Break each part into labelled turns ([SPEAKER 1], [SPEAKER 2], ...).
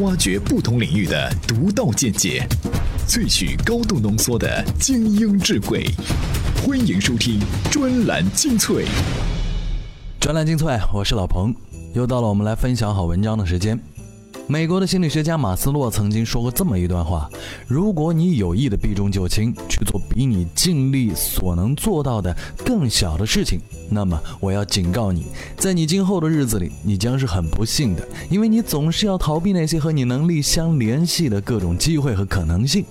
[SPEAKER 1] 挖掘不同领域的独到见解，萃取高度浓缩的精英智慧。欢迎收听专栏精粹。
[SPEAKER 2] 专栏精粹，我是老彭，又到了我们来分享好文章的时间。美国的心理学家马斯洛曾经说过这么一段话：如果你有意的避重就轻，去做比你尽力所能做到的更小的事情，那么我要警告你，在你今后的日子里，你将是很不幸的，因为你总是要逃避那些和你能力相联系的各种机会和可能性。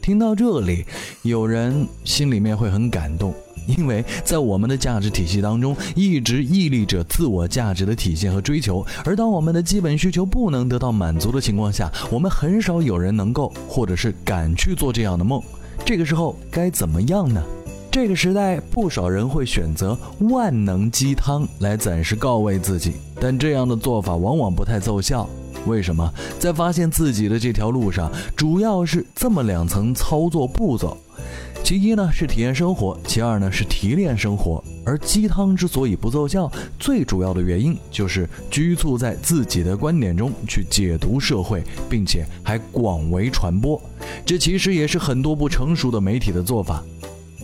[SPEAKER 2] 听到这里，有人心里面会很感动。因为在我们的价值体系当中，一直屹立着自我价值的体现和追求。而当我们的基本需求不能得到满足的情况下，我们很少有人能够，或者是敢去做这样的梦。这个时候该怎么样呢？这个时代，不少人会选择万能鸡汤来暂时告慰自己，但这样的做法往往不太奏效。为什么？在发现自己的这条路上，主要是这么两层操作步骤。其一呢是体验生活，其二呢是提炼生活。而鸡汤之所以不奏效，最主要的原因就是拘束在自己的观点中去解读社会，并且还广为传播。这其实也是很多不成熟的媒体的做法。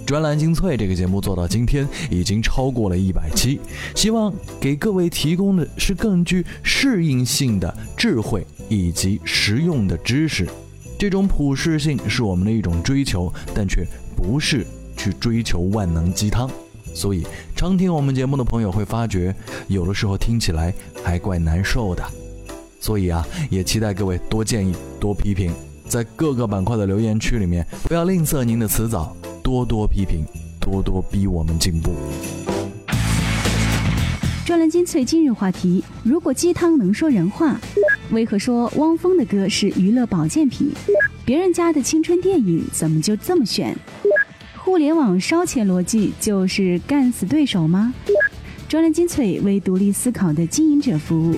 [SPEAKER 2] 专栏精粹这个节目做到今天已经超过了一百期，希望给各位提供的是更具适应性的智慧以及实用的知识。这种普适性是我们的一种追求，但却不是去追求万能鸡汤。所以，常听我们节目的朋友会发觉，有的时候听起来还怪难受的。所以啊，也期待各位多建议、多批评，在各个板块的留言区里面，不要吝啬您的词藻，多多批评，多多逼我们进步。
[SPEAKER 3] 专栏精粹今日话题：如果鸡汤能说人话。为何说汪峰的歌是娱乐保健品？别人家的青春电影怎么就这么选？互联网烧钱逻辑就是干死对手吗？专栏精粹为独立思考的经营者服务。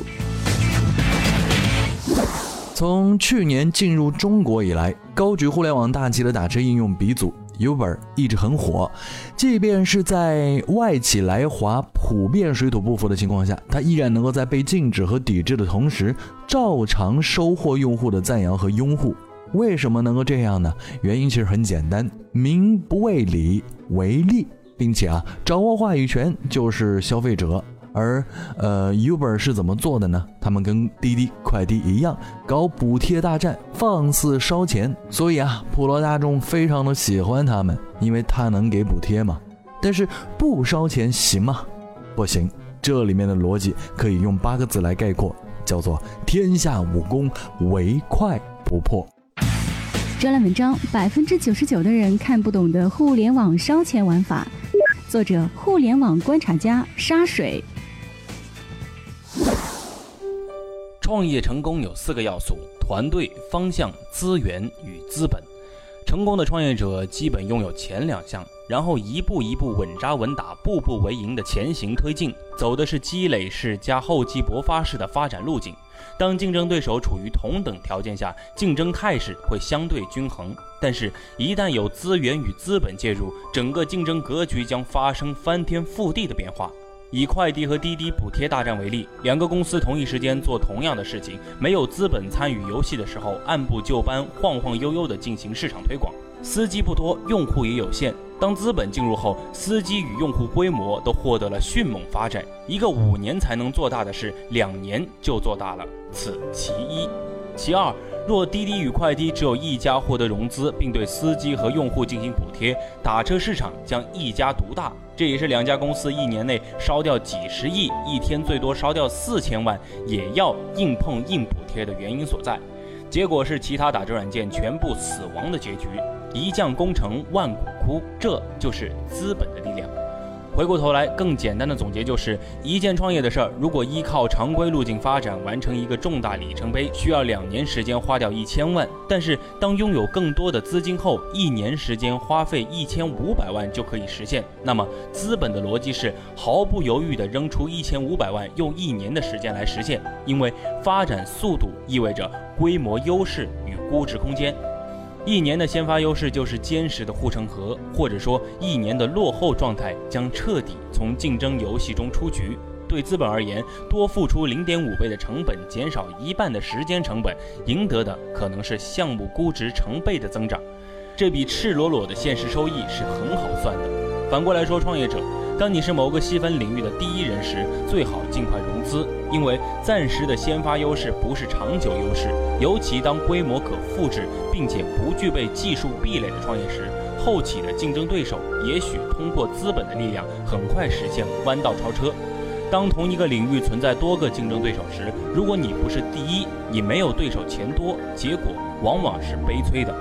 [SPEAKER 2] 从去年进入中国以来，高举互联网大旗的打车应用鼻祖。Uber 一直很火，即便是在外企来华普遍水土不服的情况下，它依然能够在被禁止和抵制的同时，照常收获用户的赞扬和拥护。为什么能够这样呢？原因其实很简单：民不为理，为利，并且啊，掌握话语权就是消费者。而呃，Uber 是怎么做的呢？他们跟滴滴快滴一样，搞补贴大战，放肆烧钱。所以啊，普罗大众非常的喜欢他们，因为他能给补贴嘛。但是不烧钱行吗？不行。这里面的逻辑可以用八个字来概括，叫做“天下武功，唯快不破”。
[SPEAKER 3] 专栏文章：百分之九十九的人看不懂的互联网烧钱玩法。作者：互联网观察家沙水。
[SPEAKER 4] 创业成功有四个要素：团队、方向、资源与资本。成功的创业者基本拥有前两项，然后一步一步稳扎稳打、步步为营的前行推进，走的是积累式加厚积薄发式的发展路径。当竞争对手处于同等条件下，竞争态势会相对均衡；但是，一旦有资源与资本介入，整个竞争格局将发生翻天覆地的变化。以快递和滴滴补贴大战为例，两个公司同一时间做同样的事情，没有资本参与游戏的时候，按部就班、晃晃悠悠地进行市场推广，司机不多，用户也有限。当资本进入后，司机与用户规模都获得了迅猛发展。一个五年才能做大的事，两年就做大了，此其一。其二，若滴滴与快滴只有一家获得融资，并对司机和用户进行补贴，打车市场将一家独大。这也是两家公司一年内烧掉几十亿，一天最多烧掉四千万，也要硬碰硬补贴的原因所在。结果是其他打车软件全部死亡的结局，一将功成万骨枯，这就是资本的力量。回过头来，更简单的总结就是：一件创业的事儿，如果依靠常规路径发展，完成一个重大里程碑，需要两年时间花掉一千万；但是当拥有更多的资金后，一年时间花费一千五百万就可以实现。那么，资本的逻辑是毫不犹豫地扔出一千五百万，用一年的时间来实现，因为发展速度意味着规模优势与估值空间。一年的先发优势就是坚实的护城河，或者说一年的落后状态将彻底从竞争游戏中出局。对资本而言，多付出零点五倍的成本，减少一半的时间成本，赢得的可能是项目估值成倍的增长。这笔赤裸裸的现实收益是很好算的。反过来说，创业者，当你是某个细分领域的第一人时，最好尽快融资，因为暂时的先发优势不是长久优势。尤其当规模可复制，并且不具备技术壁垒的创业时，后起的竞争对手也许通过资本的力量，很快实现弯道超车。当同一个领域存在多个竞争对手时，如果你不是第一，你没有对手钱多，结果往往是悲催的。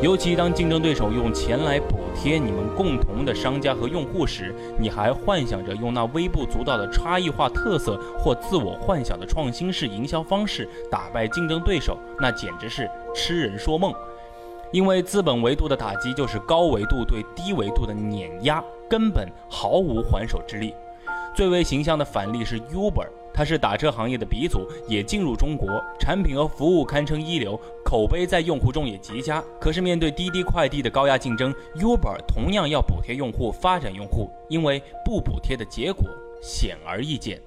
[SPEAKER 4] 尤其当竞争对手用钱来补贴你们共同的商家和用户时，你还幻想着用那微不足道的差异化特色或自我幻想的创新式营销方式打败竞争对手，那简直是痴人说梦。因为资本维度的打击就是高维度对低维度的碾压，根本毫无还手之力。最为形象的反例是 Uber，它是打车行业的鼻祖，也进入中国，产品和服务堪称一流，口碑在用户中也极佳。可是面对滴滴快递的高压竞争，Uber 同样要补贴用户、发展用户，因为不补贴的结果显而易见。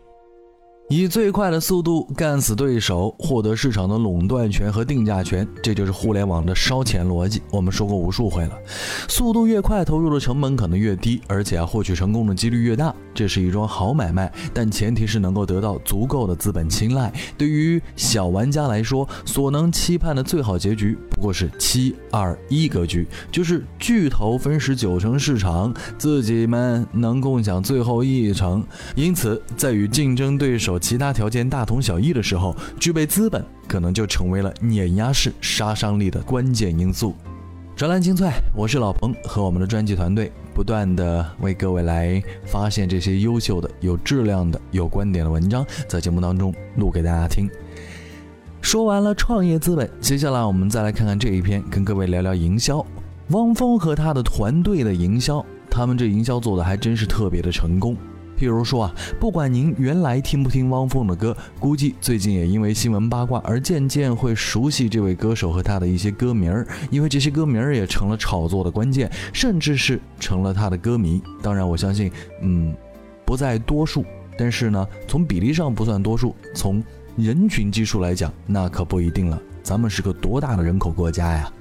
[SPEAKER 2] 以最快的速度干死对手，获得市场的垄断权和定价权，这就是互联网的烧钱逻辑。我们说过无数回了，速度越快，投入的成本可能越低，而且啊，获取成功的几率越大。这是一桩好买卖，但前提是能够得到足够的资本青睐。对于小玩家来说，所能期盼的最好结局不过是七二一格局，就是巨头分食九成市场，自己们能共享最后一成。因此，在与竞争对手其他条件大同小异的时候，具备资本可能就成为了碾压式杀伤力的关键因素。专栏精粹，我是老彭，和我们的专辑团队不断的为各位来发现这些优秀的、有质量的、有观点的文章，在节目当中录给大家听。说完了创业资本，接下来我们再来看看这一篇，跟各位聊聊营销。汪峰和他的团队的营销，他们这营销做的还真是特别的成功。譬如说啊，不管您原来听不听汪峰的歌，估计最近也因为新闻八卦而渐渐会熟悉这位歌手和他的一些歌名儿，因为这些歌名儿也成了炒作的关键，甚至是成了他的歌迷。当然，我相信，嗯，不在多数，但是呢，从比例上不算多数，从人群基数来讲，那可不一定了。咱们是个多大的人口国家呀！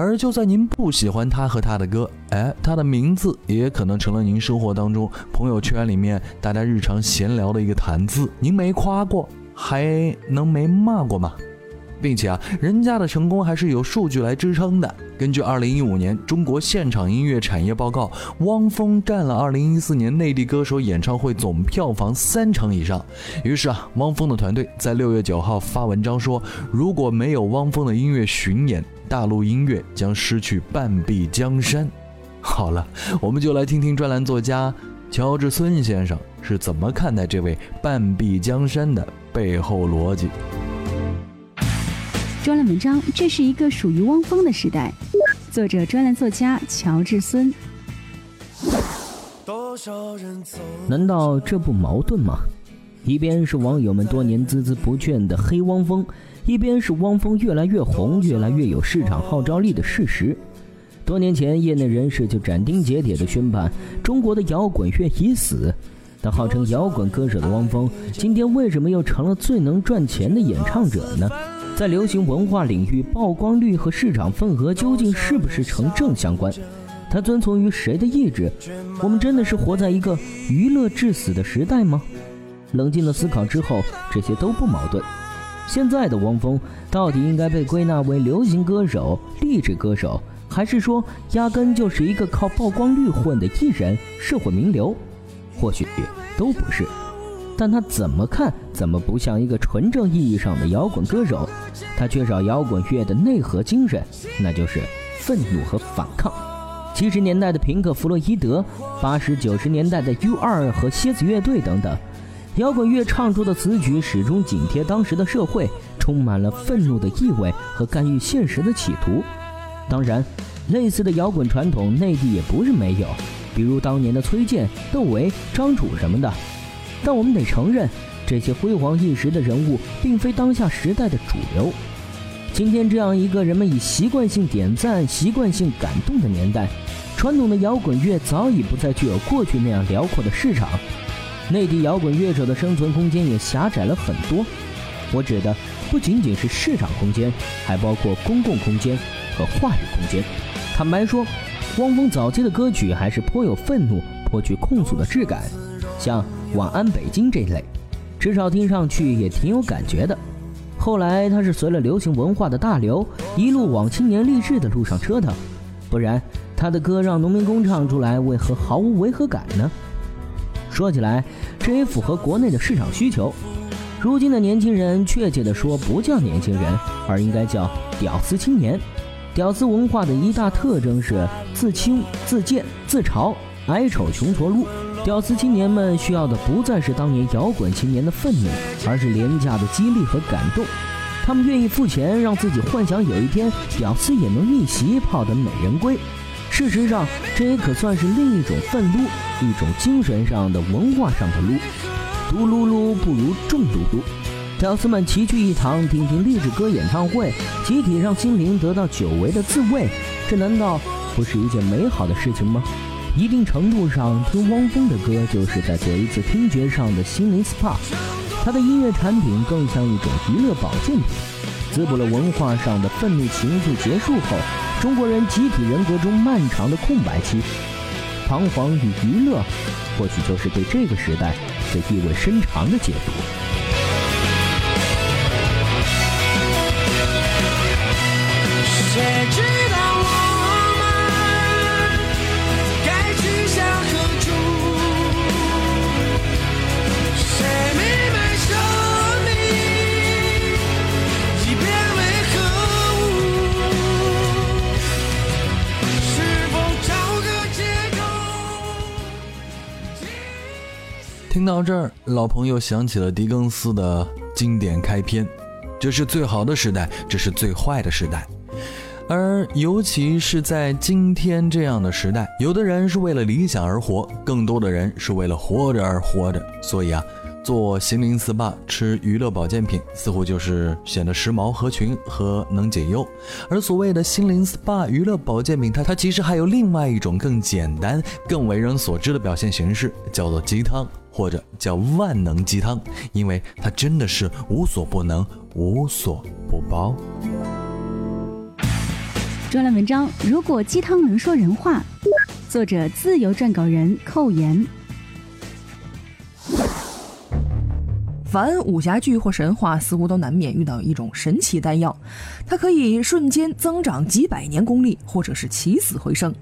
[SPEAKER 2] 而就算您不喜欢他和他的歌，哎，他的名字也可能成了您生活当中、朋友圈里面大家日常闲聊的一个谈资。您没夸过，还能没骂过吗？并且啊，人家的成功还是有数据来支撑的。根据2015年中国现场音乐产业报告，汪峰占了2014年内地歌手演唱会总票房三成以上。于是啊，汪峰的团队在6月9号发文章说，如果没有汪峰的音乐巡演，大陆音乐将失去半壁江山。好了，我们就来听听专栏作家乔治孙先生是怎么看待这位半壁江山的背后逻辑。
[SPEAKER 3] 专栏文章：这是一个属于汪峰的时代。作者：专栏作家乔治孙。
[SPEAKER 5] 难道这不矛盾吗？一边是网友们多年孜孜不倦的黑汪峰，一边是汪峰越来越红、越来越有市场号召力的事实。多年前，业内人士就斩钉截铁地宣判：中国的摇滚乐已死。但号称摇滚歌手的汪峰，今天为什么又成了最能赚钱的演唱者呢？在流行文化领域，曝光率和市场份额究竟是不是成正相关？他遵从于谁的意志？我们真的是活在一个娱乐至死的时代吗？冷静的思考之后，这些都不矛盾。现在的汪峰到底应该被归纳为流行歌手、励志歌手，还是说压根就是一个靠曝光率混的艺人、社会名流？或许都不是。但他怎么看怎么不像一个纯正意义上的摇滚歌手，他缺少摇滚乐的内核精神，那就是愤怒和反抗。七十年代的平克·弗洛伊德，八十九十年代的 U2 和蝎子乐队等等，摇滚乐唱出的词曲始终紧贴当时的社会，充满了愤怒的意味和干预现实的企图。当然，类似的摇滚传统内地也不是没有，比如当年的崔健、窦唯、张楚什么的。但我们得承认，这些辉煌一时的人物并非当下时代的主流。今天这样一个人们以习惯性点赞、习惯性感动的年代，传统的摇滚乐早已不再具有过去那样辽阔的市场。内地摇滚乐手的生存空间也狭窄了很多。我指的不仅仅是市场空间，还包括公共空间和话语空间。坦白说，汪峰早期的歌曲还是颇有愤怒、颇具控诉的质感，像《晚安北京》这类，至少听上去也挺有感觉的。后来他是随了流行文化的大流，一路往青年励志的路上折腾，不然他的歌让农民工唱出来，为何毫无违和感呢？说起来，这也符合国内的市场需求。如今的年轻人，确切的说，不叫年轻人，而应该叫屌丝青年。屌丝文化的一大特征是自轻、自贱、自嘲，矮丑穷矬撸。屌丝青年们需要的不再是当年摇滚青年的愤怒，而是廉价的激励和感动。他们愿意付钱，让自己幻想有一天屌丝也能逆袭，泡得美人归。事实上，这也可算是另一种愤怒，一种精神上的、文化上的撸。独撸撸不如众撸撸。屌丝们齐聚一堂，听听励志歌演唱会，集体让心灵得到久违的自慰，这难道不是一件美好的事情吗？一定程度上，听汪峰的歌就是在做一次听觉上的心灵 SPA。他的音乐产品更像一种娱乐保健品，滋补了文化上的愤怒情绪。结束后，中国人集体人格中漫长的空白期，彷徨与娱乐，或许就是对这个时代最意味深长的解读。
[SPEAKER 2] 听到这儿，老朋友想起了狄更斯的经典开篇：“这是最好的时代，这是最坏的时代。”而尤其是在今天这样的时代，有的人是为了理想而活，更多的人是为了活着而活着。所以啊，做心灵 SPA、吃娱乐保健品，似乎就是显得时髦合群和能解忧。而所谓的心灵 SPA、娱乐保健品，它它其实还有另外一种更简单、更为人所知的表现形式，叫做鸡汤，或者叫万能鸡汤，因为它真的是无所不能、无所不包。
[SPEAKER 3] 专栏文章：如果鸡汤能说人话，作者自由撰稿人寇岩。
[SPEAKER 6] 凡武侠剧或神话，似乎都难免遇到一种神奇丹药，它可以瞬间增长几百年功力，或者是起死回生，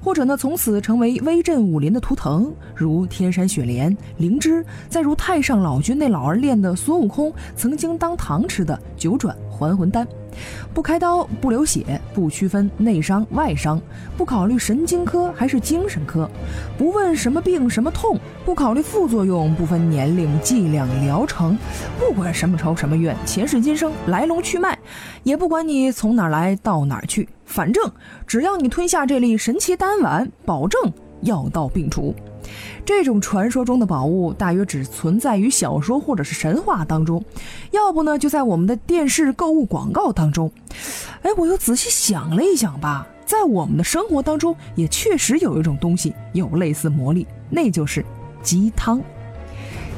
[SPEAKER 6] 或者呢从此成为威震武林的图腾，如天山雪莲、灵芝，再如太上老君那老儿练的孙悟空曾经当糖吃的九转还魂丹。不开刀，不流血，不区分内伤外伤，不考虑神经科还是精神科，不问什么病什么痛，不考虑副作用，不分年龄剂量疗程，不管什么仇什么怨，前世今生来龙去脉，也不管你从哪儿来到哪儿去，反正只要你吞下这粒神奇丹丸，保证药到病除。这种传说中的宝物，大约只存在于小说或者是神话当中，要不呢，就在我们的电视购物广告当中。哎，我又仔细想了一想吧，在我们的生活当中，也确实有一种东西有类似魔力，那就是鸡汤。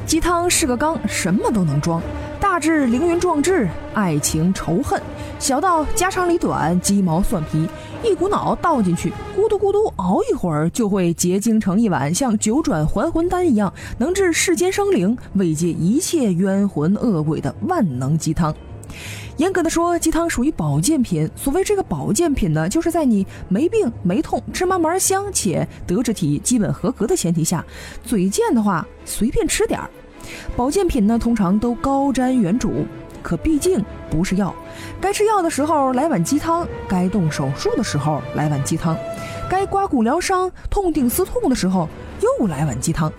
[SPEAKER 6] 鸡汤是个缸，什么都能装，大致凌云壮志、爱情仇恨，小到家长里短、鸡毛蒜皮。一股脑倒进去，咕嘟咕嘟熬一会儿，就会结晶成一碗像九转还魂丹一样，能治世间生灵、慰藉一切冤魂恶鬼的万能鸡汤。严格的说，鸡汤属于保健品。所谓这个保健品呢，就是在你没病没痛、芝麻丸香且德智体基本合格的前提下，嘴贱的话随便吃点儿。保健品呢，通常都高瞻远瞩。可毕竟不是药，该吃药的时候来碗鸡汤，该动手术的时候来碗鸡汤，该刮骨疗伤、痛定思痛的时候又来碗鸡汤，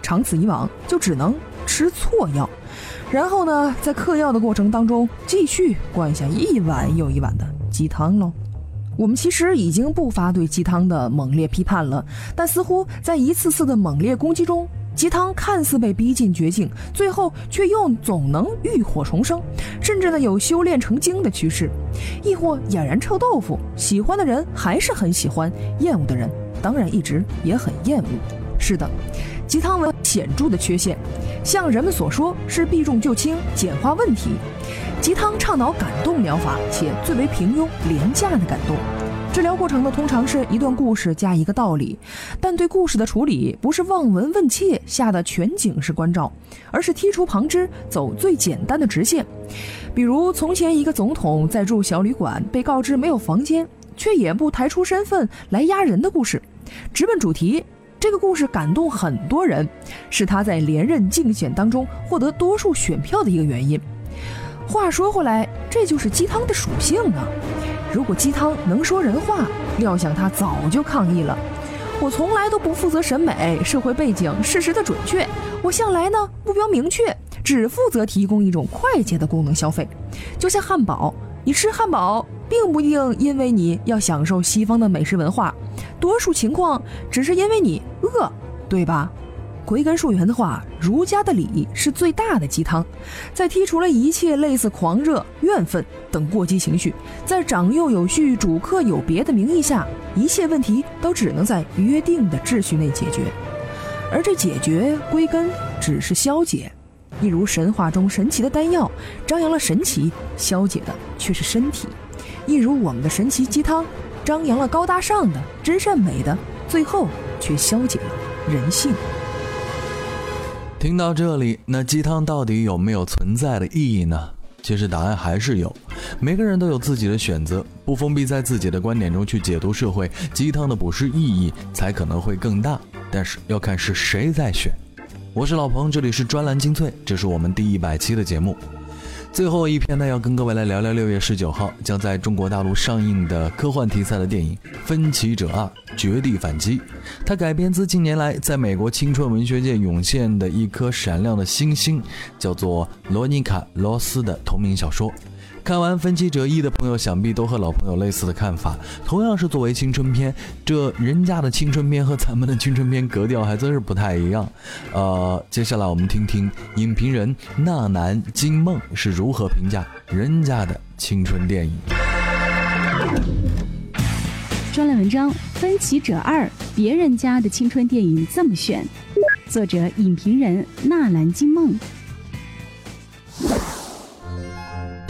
[SPEAKER 6] 长此以往就只能吃错药，然后呢，在嗑药的过程当中继续灌下一碗又一碗的鸡汤喽。我们其实已经不乏对鸡汤的猛烈批判了，但似乎在一次次的猛烈攻击中。鸡汤看似被逼进绝境，最后却又总能浴火重生，甚至呢有修炼成精的趋势，亦或俨然臭豆腐。喜欢的人还是很喜欢，厌恶的人当然一直也很厌恶。是的，鸡汤文。显著的缺陷，像人们所说是避重就轻、简化问题。鸡汤倡导感动疗法，且最为平庸廉价的感动。治疗过程呢，通常是一段故事加一个道理，但对故事的处理不是望闻问切下的全景式关照，而是剔除旁支，走最简单的直线。比如从前一个总统在住小旅馆，被告知没有房间，却也不抬出身份来压人的故事，直奔主题。这个故事感动很多人，是他在连任竞选当中获得多数选票的一个原因。话说回来，这就是鸡汤的属性啊。如果鸡汤能说人话，料想他早就抗议了。我从来都不负责审美、社会背景、事实的准确。我向来呢目标明确，只负责提供一种快捷的功能消费。就像汉堡，你吃汉堡并不一定因为你要享受西方的美食文化，多数情况只是因为你饿，对吧？归根溯源的话，儒家的礼是最大的鸡汤，在剔除了一切类似狂热、怨愤等过激情绪，在长幼有序、主客有别的名义下，一切问题都只能在约定的秩序内解决。而这解决归根只是消解，一如神话中神奇的丹药，张扬了神奇，消解的却是身体；一如我们的神奇鸡汤，张扬了高大上的、真善美的，最后却消解了人性。
[SPEAKER 2] 听到这里，那鸡汤到底有没有存在的意义呢？其实答案还是有。每个人都有自己的选择，不封闭在自己的观点中去解读社会，鸡汤的普世意义才可能会更大。但是要看是谁在选。我是老彭，这里是专栏精粹，这是我们第一百期的节目。最后一篇呢，要跟各位来聊聊六月十九号将在中国大陆上映的科幻题材的电影《分歧者二：绝地反击》。它改编自近年来在美国青春文学界涌现的一颗闪亮的星星，叫做罗尼卡·罗斯的同名小说。看完《分歧者一》的朋友，想必都和老朋友类似的看法。同样是作为青春片，这人家的青春片和咱们的青春片格调还真是不太一样。呃，接下来我们听听影评人纳南金梦是如何评价人家的青春电影。
[SPEAKER 3] 专栏文章《分歧者二》，别人家的青春电影这么选。作者：影评人纳兰金梦。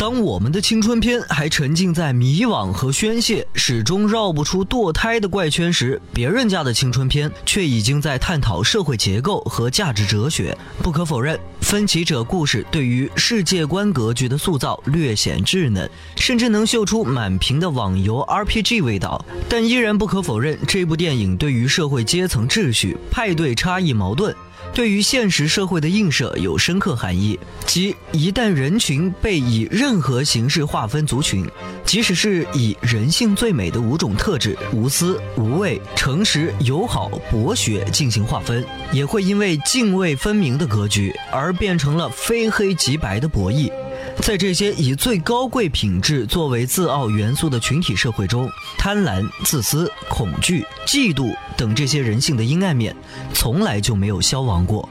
[SPEAKER 7] 当我们的青春片还沉浸在迷惘和宣泄，始终绕不出堕胎的怪圈时，别人家的青春片却已经在探讨社会结构和价值哲学。不可否认，《分歧者》故事对于世界观格局的塑造略显稚嫩，甚至能秀出满屏的网游 RPG 味道。但依然不可否认，这部电影对于社会阶层秩序、派对差异矛盾。对于现实社会的映射有深刻含义，即一旦人群被以任何形式划分族群，即使是以人性最美的五种特质——无私、无畏、诚实、友好、博学进行划分，也会因为泾渭分明的格局而变成了非黑即白的博弈。在这些以最高贵品质作为自傲元素的群体社会中，贪婪、自私、恐惧、嫉妒等这些人性的阴暗面，从来就没有消亡过。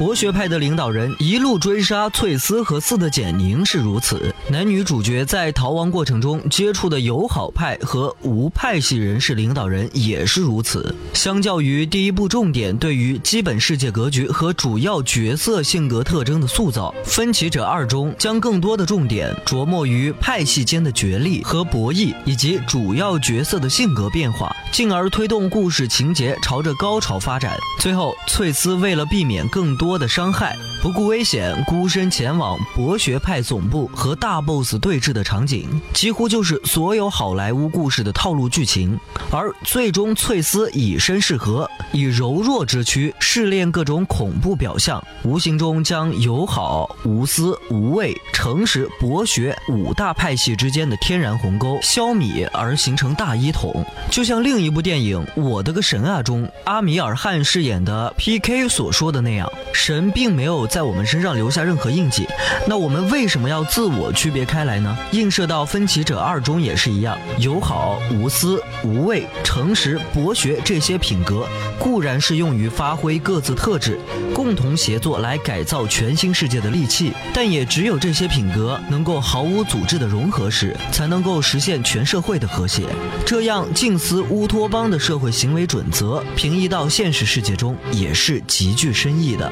[SPEAKER 7] 博学派的领导人一路追杀翠丝和四的简宁是如此，男女主角在逃亡过程中接触的友好派和无派系人士领导人也是如此。相较于第一部重点对于基本世界格局和主要角色性格特征的塑造，《分歧者二》中将更多的重点琢磨于派系间的角力和博弈，以及主要角色的性格变化，进而推动故事情节朝着高潮发展。最后，翠丝为了避免更多多的伤害，不顾危险，孤身前往博学派总部和大 boss 对峙的场景，几乎就是所有好莱坞故事的套路剧情。而最终，翠丝以身试合，以柔弱之躯试炼各种恐怖表象，无形中将友好、无私、无畏、诚实、博学五大派系之间的天然鸿沟消弭，而形成大一统。就像另一部电影《我的个神啊》中阿米尔汗饰演的 P.K 所说的那样。神并没有在我们身上留下任何印记，那我们为什么要自我区别开来呢？映射到分歧者二中也是一样，友好、无私、无畏、诚实、博学这些品格固然是用于发挥各自特质、共同协作来改造全新世界的利器，但也只有这些品格能够毫无组织的融合时，才能够实现全社会的和谐。这样近似乌托邦的社会行为准则，平移到现实世界中也是极具深意的。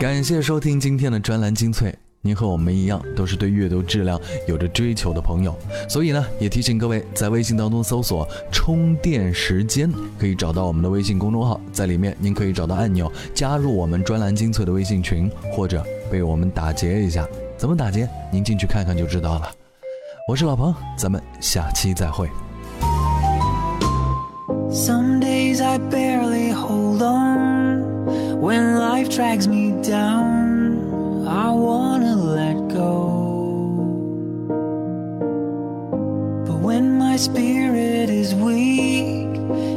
[SPEAKER 2] 感谢收听今天的专栏精粹。您和我们一样，都是对阅读质量有着追求的朋友，所以呢，也提醒各位在微信当中搜索“充电时间”，可以找到我们的微信公众号，在里面您可以找到按钮，加入我们专栏精粹的微信群，或者被我们打劫一下。怎么打劫？您进去看看就知道了。我是老彭，咱们下期再会。
[SPEAKER 8] Some days I barely hold on when life drags me down. I wanna let go. But when my spirit is weak,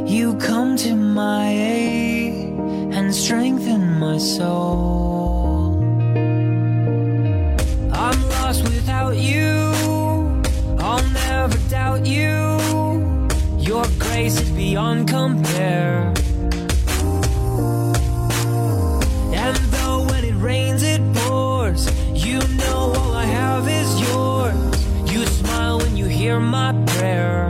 [SPEAKER 8] you come to my aid and strengthen my soul. I'm lost without you, I'll never doubt you. Your grace is beyond compare. Hear my prayer.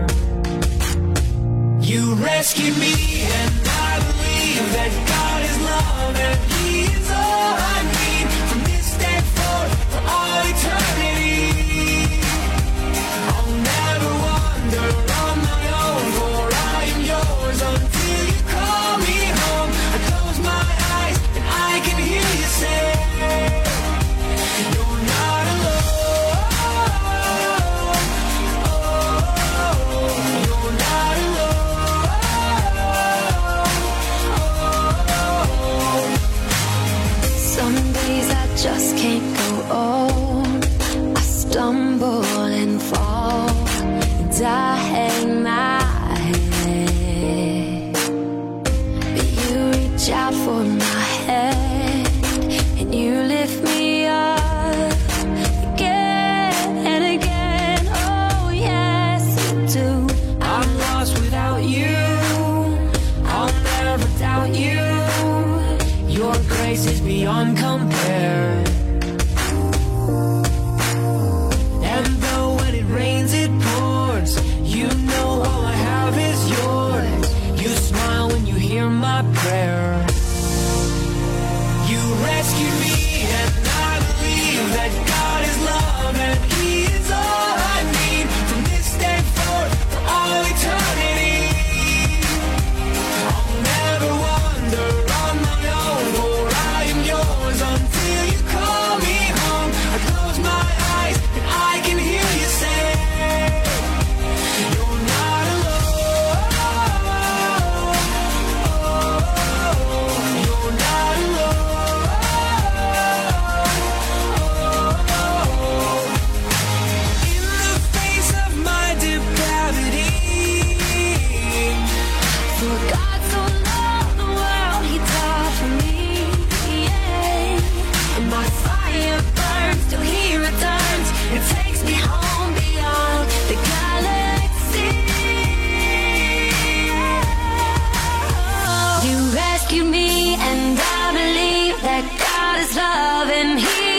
[SPEAKER 8] is love and he